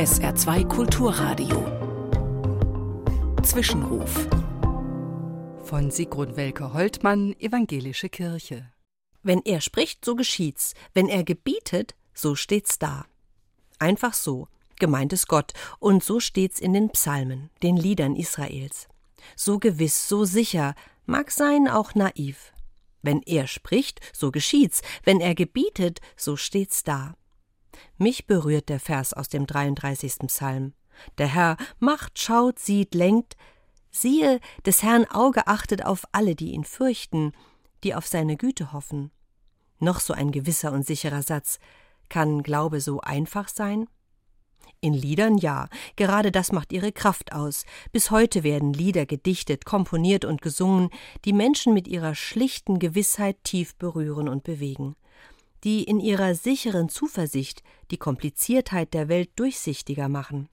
SR2 Kulturradio. Zwischenruf. Von Sigrun Welke-Holtmann, Evangelische Kirche. Wenn er spricht, so geschieht's. Wenn er gebietet, so steht's da. Einfach so. Gemeint ist Gott. Und so steht's in den Psalmen, den Liedern Israels. So gewiss, so sicher, mag sein auch naiv. Wenn er spricht, so geschieht's. Wenn er gebietet, so steht's da. Mich berührt der Vers aus dem 33. Psalm. Der Herr macht, schaut, sieht, lenkt. Siehe, des Herrn Auge achtet auf alle, die ihn fürchten, die auf seine Güte hoffen. Noch so ein gewisser und sicherer Satz. Kann Glaube so einfach sein? In Liedern ja, gerade das macht ihre Kraft aus. Bis heute werden Lieder gedichtet, komponiert und gesungen, die Menschen mit ihrer schlichten Gewissheit tief berühren und bewegen die in ihrer sicheren Zuversicht die Kompliziertheit der Welt durchsichtiger machen.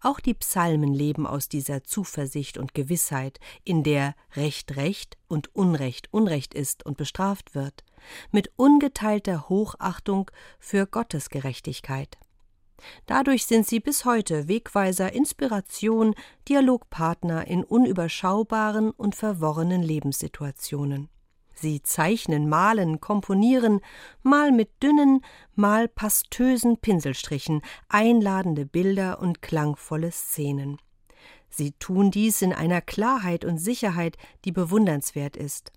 Auch die Psalmen leben aus dieser Zuversicht und Gewissheit, in der Recht Recht und Unrecht Unrecht ist und bestraft wird, mit ungeteilter Hochachtung für Gottes Gerechtigkeit. Dadurch sind sie bis heute Wegweiser, Inspiration, Dialogpartner in unüberschaubaren und verworrenen Lebenssituationen. Sie zeichnen, malen, komponieren, mal mit dünnen, mal pastösen Pinselstrichen, einladende Bilder und klangvolle Szenen. Sie tun dies in einer Klarheit und Sicherheit, die bewundernswert ist.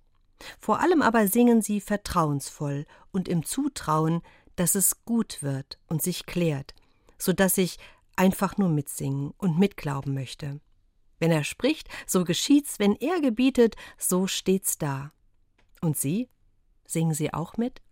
Vor allem aber singen sie vertrauensvoll und im Zutrauen, dass es gut wird und sich klärt, so dass ich einfach nur mitsingen und mitglauben möchte. Wenn er spricht, so geschieht's, wenn er gebietet, so steht's da. Und Sie? Singen Sie auch mit?